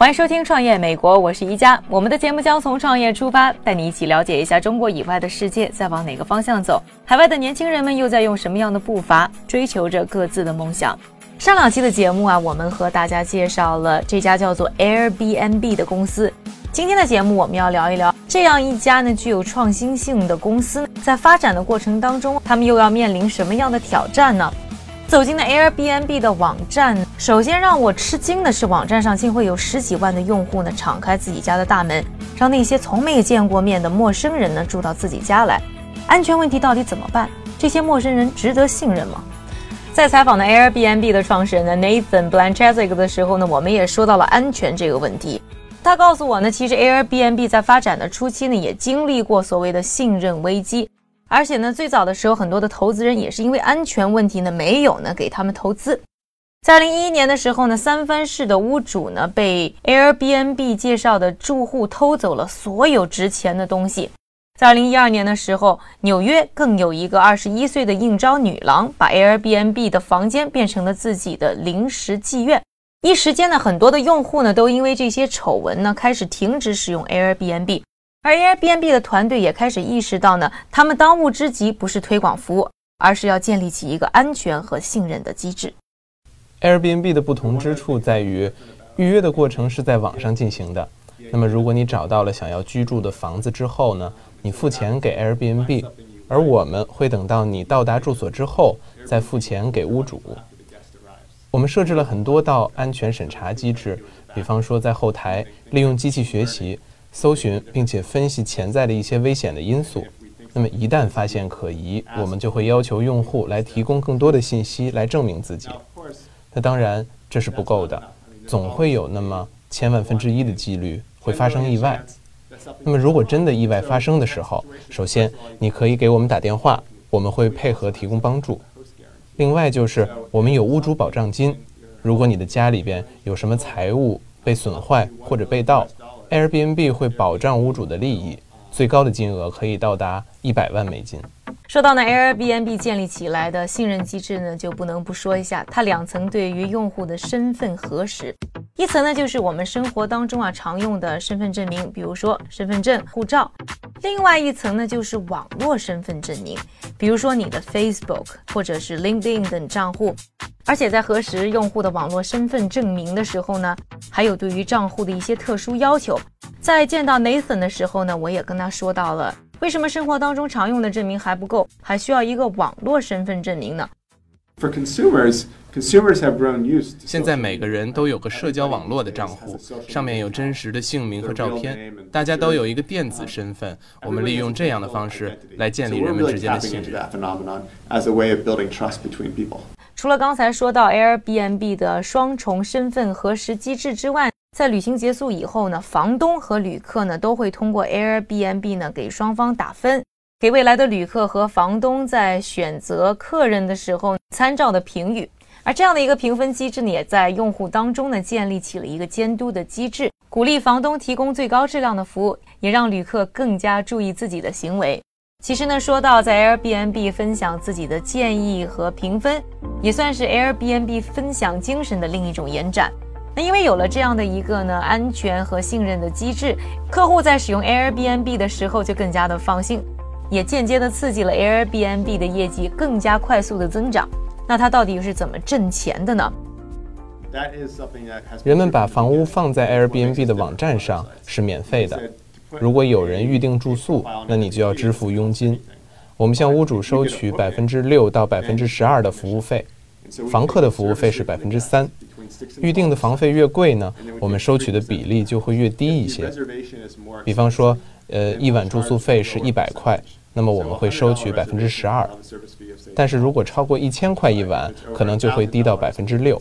欢迎收听《创业美国》，我是宜家。我们的节目将从创业出发，带你一起了解一下中国以外的世界在往哪个方向走，海外的年轻人们又在用什么样的步伐追求着各自的梦想。上两期的节目啊，我们和大家介绍了这家叫做 Airbnb 的公司。今天的节目，我们要聊一聊这样一家呢具有创新性的公司，在发展的过程当中，他们又要面临什么样的挑战呢？走进了 Airbnb 的网站，首先让我吃惊的是，网站上竟会有十几万的用户呢，敞开自己家的大门，让那些从没见过面的陌生人呢住到自己家来。安全问题到底怎么办？这些陌生人值得信任吗？在采访的 Airbnb 的创始人呢 Nathan Blanchesik 的时候呢，我们也说到了安全这个问题。他告诉我呢，其实 Airbnb 在发展的初期呢，也经历过所谓的信任危机。而且呢，最早的时候，很多的投资人也是因为安全问题呢，没有呢给他们投资。在二零一一年的时候呢，三藩市的屋主呢被 Airbnb 介绍的住户偷走了所有值钱的东西。在二零一二年的时候，纽约更有一个二十一岁的应招女郎把 Airbnb 的房间变成了自己的临时妓院。一时间呢，很多的用户呢都因为这些丑闻呢开始停止使用 Airbnb。而 Airbnb 的团队也开始意识到呢，他们当务之急不是推广服务，而是要建立起一个安全和信任的机制。Airbnb 的不同之处在于，预约的过程是在网上进行的。那么，如果你找到了想要居住的房子之后呢，你付钱给 Airbnb，而我们会等到你到达住所之后再付钱给屋主。我们设置了很多道安全审查机制，比方说在后台利用机器学习。搜寻并且分析潜在的一些危险的因素，那么一旦发现可疑，我们就会要求用户来提供更多的信息来证明自己。那当然这是不够的，总会有那么千万分之一的几率会发生意外。那么如果真的意外发生的时候，首先你可以给我们打电话，我们会配合提供帮助。另外就是我们有屋主保障金，如果你的家里边有什么财物被损坏或者被盗。Airbnb 会保障屋主的利益，最高的金额可以到达一百万美金。说到呢，Airbnb 建立起来的信任机制呢，就不能不说一下它两层对于用户的身份核实。一层呢，就是我们生活当中啊常用的身份证明，比如说身份证、护照；另外一层呢，就是网络身份证明，比如说你的 Facebook 或者是 LinkedIn 等账户。而且在核实用户的网络身份证明的时候呢，还有对于账户的一些特殊要求。在见到 Nathan 的时候呢，我也跟他说到了，为什么生活当中常用的证明还不够，还需要一个网络身份证明呢？For consumers, consumers have grown used. 现在每个人都有个社交网络的账户，上面有真实的姓名和照片，大家都有一个电子身份。我们利用这样的方式来建立人们之间的信任。除了刚才说到 Airbnb 的双重身份核实机制之外，在旅行结束以后呢，房东和旅客呢都会通过 Airbnb 呢给双方打分，给未来的旅客和房东在选择客人的时候参照的评语。而这样的一个评分机制呢，也在用户当中呢建立起了一个监督的机制，鼓励房东提供最高质量的服务，也让旅客更加注意自己的行为。其实呢，说到在 Airbnb 分享自己的建议和评分，也算是 Airbnb 分享精神的另一种延展。那因为有了这样的一个呢安全和信任的机制，客户在使用 Airbnb 的时候就更加的放心，也间接的刺激了 Airbnb 的业绩更加快速的增长。那它到底又是怎么挣钱的呢？人们把房屋放在 Airbnb 的网站上是免费的。如果有人预定住宿，那你就要支付佣金。我们向屋主收取百分之六到百分之十二的服务费，房客的服务费是百分之三。预定的房费越贵呢，我们收取的比例就会越低一些。比方说，呃，一晚住宿费是一百块，那么我们会收取百分之十二。但是如果超过一千块一晚，可能就会低到百分之六。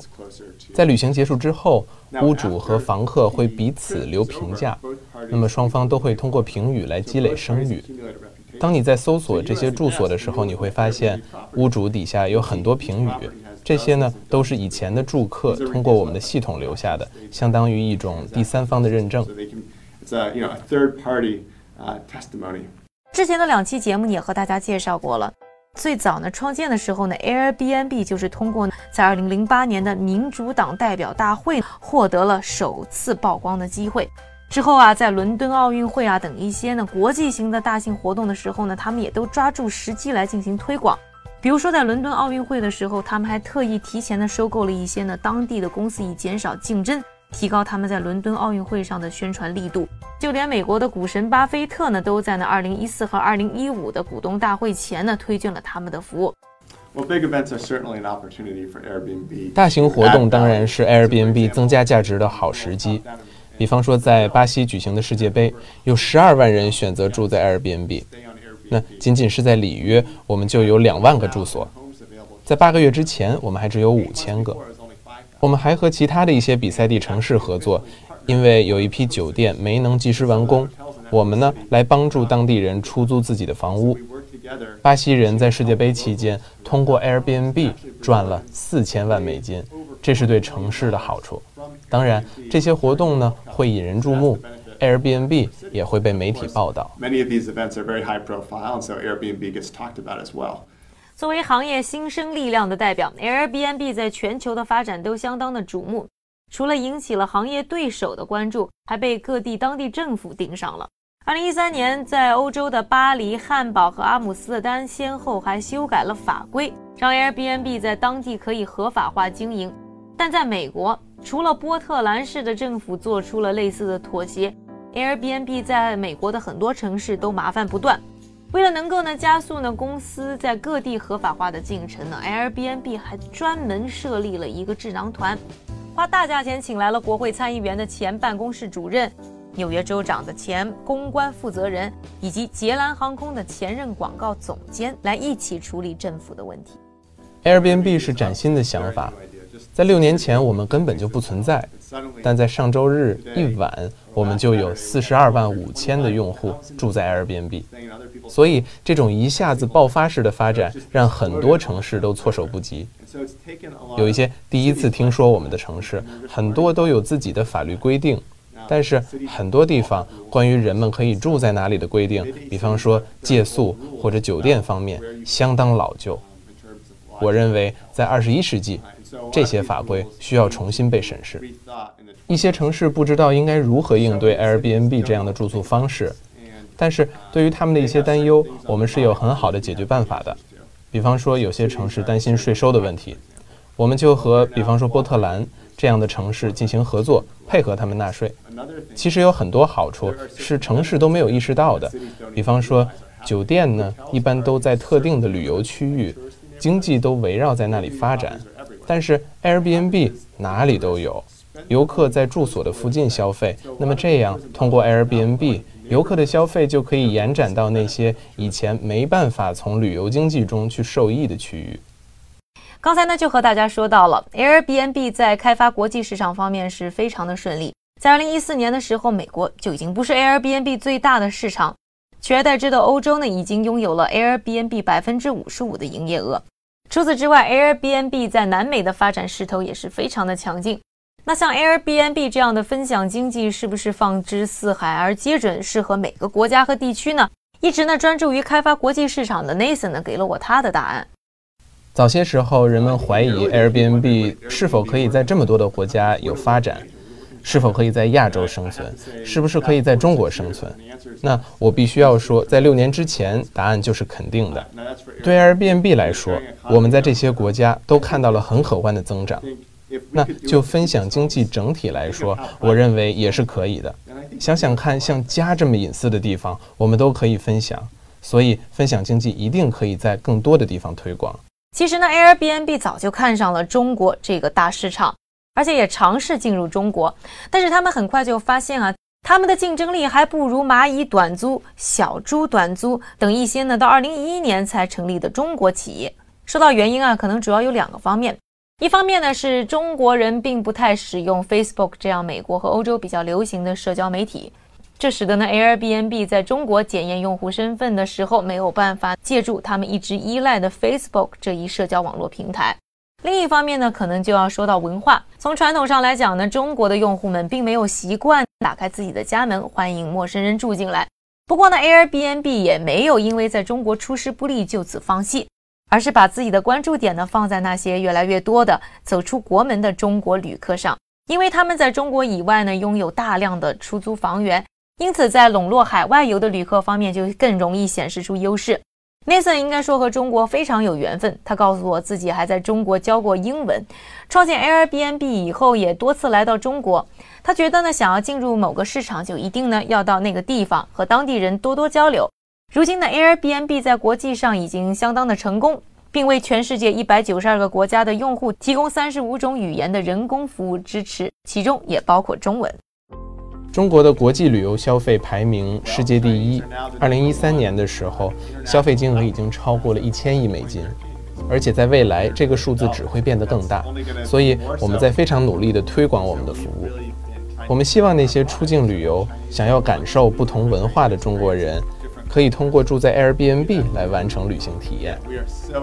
在旅行结束之后，屋主和房客会彼此留评价，那么双方都会通过评语来积累声誉。当你在搜索这些住所的时候，你会发现屋主底下有很多评语，这些呢都是以前的住客通过我们的系统留下的，相当于一种第三方的认证。之前的两期节目也和大家介绍过了。最早呢，创建的时候呢，Airbnb 就是通过在2008年的民主党代表大会获得了首次曝光的机会。之后啊，在伦敦奥运会啊等一些呢国际型的大型活动的时候呢，他们也都抓住时机来进行推广。比如说在伦敦奥运会的时候，他们还特意提前的收购了一些呢当地的公司，以减少竞争。提高他们在伦敦奥运会上的宣传力度，就连美国的股神巴菲特呢，都在呢2014和2015的股东大会前呢，推荐了他们的服务。大型活动当然是 Airbnb 增加价值的好时机。比方说，在巴西举行的世界杯，有十二万人选择住在 Airbnb。那仅仅是在里约，我们就有两万个住所。在八个月之前，我们还只有五千个。我们还和其他的一些比赛地城市合作，因为有一批酒店没能及时完工，我们呢来帮助当地人出租自己的房屋。巴西人在世界杯期间通过 Airbnb 赚了四千万美金，这是对城市的好处。当然，这些活动呢会引人注目，Airbnb 也会被媒体报道。作为行业新生力量的代表，Airbnb 在全球的发展都相当的瞩目。除了引起了行业对手的关注，还被各地当地政府盯上了。二零一三年，在欧洲的巴黎、汉堡和阿姆斯特丹先后还修改了法规，让 Airbnb 在当地可以合法化经营。但在美国，除了波特兰市的政府做出了类似的妥协，Airbnb 在美国的很多城市都麻烦不断。为了能够呢加速呢公司在各地合法化的进程呢，Airbnb 还专门设立了一个智囊团，花大价钱请来了国会参议员的前办公室主任、纽约州长的前公关负责人以及捷兰航空的前任广告总监来一起处理政府的问题。Airbnb 是崭新的想法，在六年前我们根本就不存在，但在上周日一晚，我们就有四十二万五千的用户住在 Airbnb。所以，这种一下子爆发式的发展，让很多城市都措手不及。有一些第一次听说我们的城市，很多都有自己的法律规定，但是很多地方关于人们可以住在哪里的规定，比方说借宿或者酒店方面，相当老旧。我认为，在二十一世纪，这些法规需要重新被审视。一些城市不知道应该如何应对 Airbnb 这样的住宿方式。但是对于他们的一些担忧，我们是有很好的解决办法的。比方说，有些城市担心税收的问题，我们就和比方说波特兰这样的城市进行合作，配合他们纳税。其实有很多好处是城市都没有意识到的。比方说，酒店呢一般都在特定的旅游区域，经济都围绕在那里发展。但是 Airbnb 哪里都有，游客在住所的附近消费，那么这样通过 Airbnb。游客的消费就可以延展到那些以前没办法从旅游经济中去受益的区域。刚才呢就和大家说到了，Airbnb 在开发国际市场方面是非常的顺利。在2014年的时候，美国就已经不是 Airbnb 最大的市场，取而代之的欧洲呢已经拥有了 Airbnb 百分之五十五的营业额。除此之外，Airbnb 在南美的发展势头也是非常的强劲。那像 Airbnb 这样的分享经济是不是放之四海而皆准，适合每个国家和地区呢？一直呢专注于开发国际市场的 Nathan 呢给了我他的答案。早些时候，人们怀疑 Airbnb 是否可以在这么多的国家有发展，是否可以在亚洲生存，是不是可以在中国生存？那我必须要说，在六年之前，答案就是肯定的。对 Airbnb 来说，我们在这些国家都看到了很可观的增长。那就分享经济整体来说，我认为也是可以的。想想看，像家这么隐私的地方，我们都可以分享，所以分享经济一定可以在更多的地方推广。其实呢，Airbnb 早就看上了中国这个大市场，而且也尝试进入中国，但是他们很快就发现啊，他们的竞争力还不如蚂蚁短租、小猪短租等一些呢到2011年才成立的中国企业。说到原因啊，可能主要有两个方面。一方面呢，是中国人并不太使用 Facebook 这样美国和欧洲比较流行的社交媒体，这使得呢 Airbnb 在中国检验用户身份的时候没有办法借助他们一直依赖的 Facebook 这一社交网络平台。另一方面呢，可能就要说到文化。从传统上来讲呢，中国的用户们并没有习惯打开自己的家门欢迎陌生人住进来。不过呢，Airbnb 也没有因为在中国出师不利就此放弃。而是把自己的关注点呢放在那些越来越多的走出国门的中国旅客上，因为他们在中国以外呢拥有大量的出租房源，因此在笼络海外游的旅客方面就更容易显示出优势。Nathan 应该说和中国非常有缘分，他告诉我自己还在中国教过英文，创建 Airbnb 以后也多次来到中国。他觉得呢想要进入某个市场，就一定呢要到那个地方和当地人多多交流。如今的 Airbnb 在国际上已经相当的成功，并为全世界一百九十二个国家的用户提供三十五种语言的人工服务支持，其中也包括中文。中国的国际旅游消费排名世界第一，二零一三年的时候，消费金额已经超过了一千亿美金，而且在未来这个数字只会变得更大。所以我们在非常努力地推广我们的服务。我们希望那些出境旅游、想要感受不同文化的中国人。可以通过住在 Airbnb 来完成旅行体验。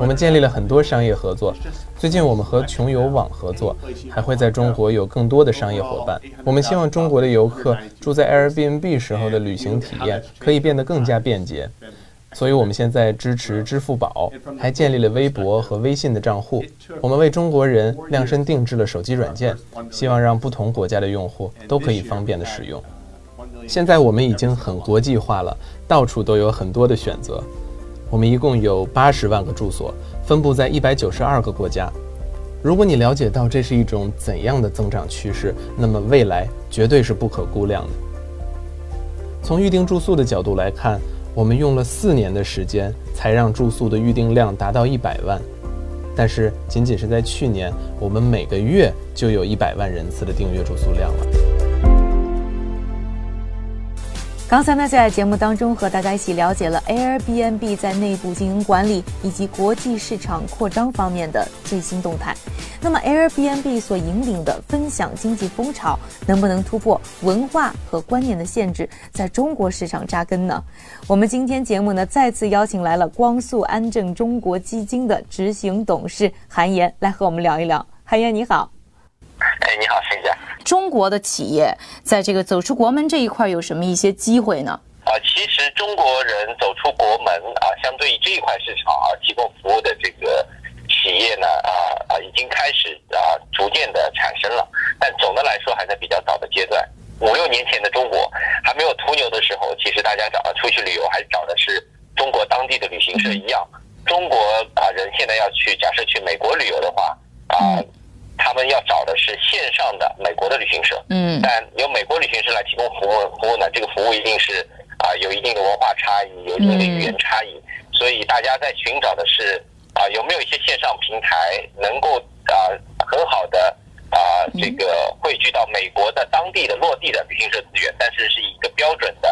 我们建立了很多商业合作。最近我们和穷游网合作，还会在中国有更多的商业伙伴。我们希望中国的游客住在 Airbnb 时候的旅行体验可以变得更加便捷。所以我们现在支持支付宝，还建立了微博和微信的账户。我们为中国人量身定制了手机软件，希望让不同国家的用户都可以方便的使用。现在我们已经很国际化了，到处都有很多的选择。我们一共有八十万个住所，分布在一百九十二个国家。如果你了解到这是一种怎样的增长趋势，那么未来绝对是不可估量的。从预订住宿的角度来看，我们用了四年的时间才让住宿的预订量达到一百万，但是仅仅是在去年，我们每个月就有一百万人次的订阅住宿量了。刚才呢，在节目当中和大家一起了解了 Airbnb 在内部经营管理以及国际市场扩张方面的最新动态。那么，Airbnb 所引领的分享经济风潮能不能突破文化和观念的限制，在中国市场扎根呢？我们今天节目呢，再次邀请来了光速安正中国基金的执行董事韩岩来和我们聊一聊。韩岩，你好。哎，你好，沈姐。中国的企业在这个走出国门这一块有什么一些机会呢？啊，其实中国人走出国门啊，相对于这一块市场啊，提供服务的这个企业呢，啊啊，已经开始啊，逐渐的产生了。但总的来说还在比较早的阶段。五六年前的中国还没有途牛的时候，其实大家找出去旅游还是找的是中国当地的旅行社一样。中国啊人现在要去，假设去美国旅游的话啊。他们要找的是线上的美国的旅行社，嗯，但由美国旅行社来提供服务，服务呢，这个服务一定是啊有一定的文化差异，有一定的语言差异，所以大家在寻找的是啊有没有一些线上平台能够啊很好的啊这个汇聚到美国的当地的落地的旅行社资源，但是是一个标准的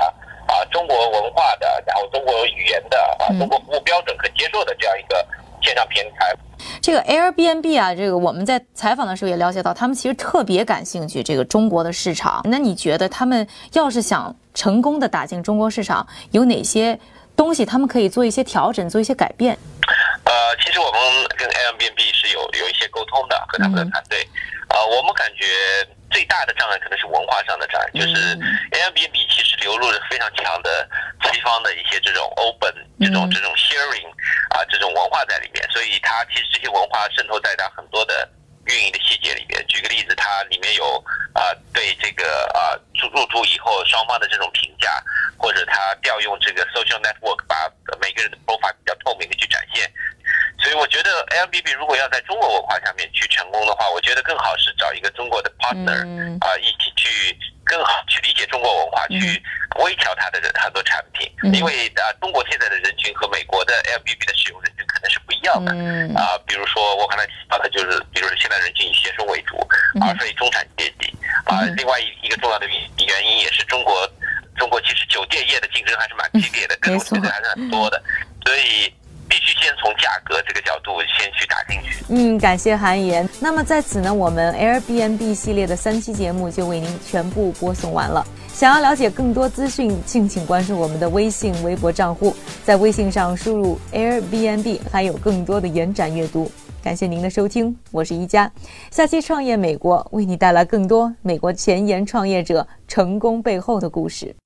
啊中国文化的，然后中国语言的啊中国服务标准可接受的这样一个线上平台。这个 Airbnb 啊，这个我们在采访的时候也了解到，他们其实特别感兴趣这个中国的市场。那你觉得他们要是想成功的打进中国市场，有哪些东西他们可以做一些调整，做一些改变？呃，其实我们跟 Airbnb 是有有一些沟通的，和他们的团队。呃，我们感觉最大的障碍可能是文化上的障碍，就是 Airbnb 其实流入了非常强的西方的一些这种 open 这种这种 sharing 啊这种文化在里面，所以它其实这些文化渗透在它很多的运营的细节里面。举个例子，它里面有啊对这个啊入入住以后双方的这种评价，或者它调用这个 social network 把每个人的 profile 比较透明的去展现。所以我觉得 Airbnb 如果要在中国文化下面去成功的话，我觉得更好是找一个中国的 partner 啊，一起去更好去理解中国文化，去微调它的很多产品。因为啊，中国现在的人群和美国的 Airbnb 的使用人群可能是不一样的啊。比如说我刚才提到的就是，比如说现在人群以学生为主，而非中产阶级啊。另外一一个重要的原原因也是中国，中国其实酒店业的竞争还是蛮激烈的，各种竞争还是很多的，所以。价格这个角度先去打进去。嗯，感谢韩岩。那么在此呢，我们 Airbnb 系列的三期节目就为您全部播送完了。想要了解更多资讯，敬请关注我们的微信、微博账户，在微信上输入 Airbnb，还有更多的延展阅读。感谢您的收听，我是一佳。下期创业美国为你带来更多美国前沿创业者成功背后的故事。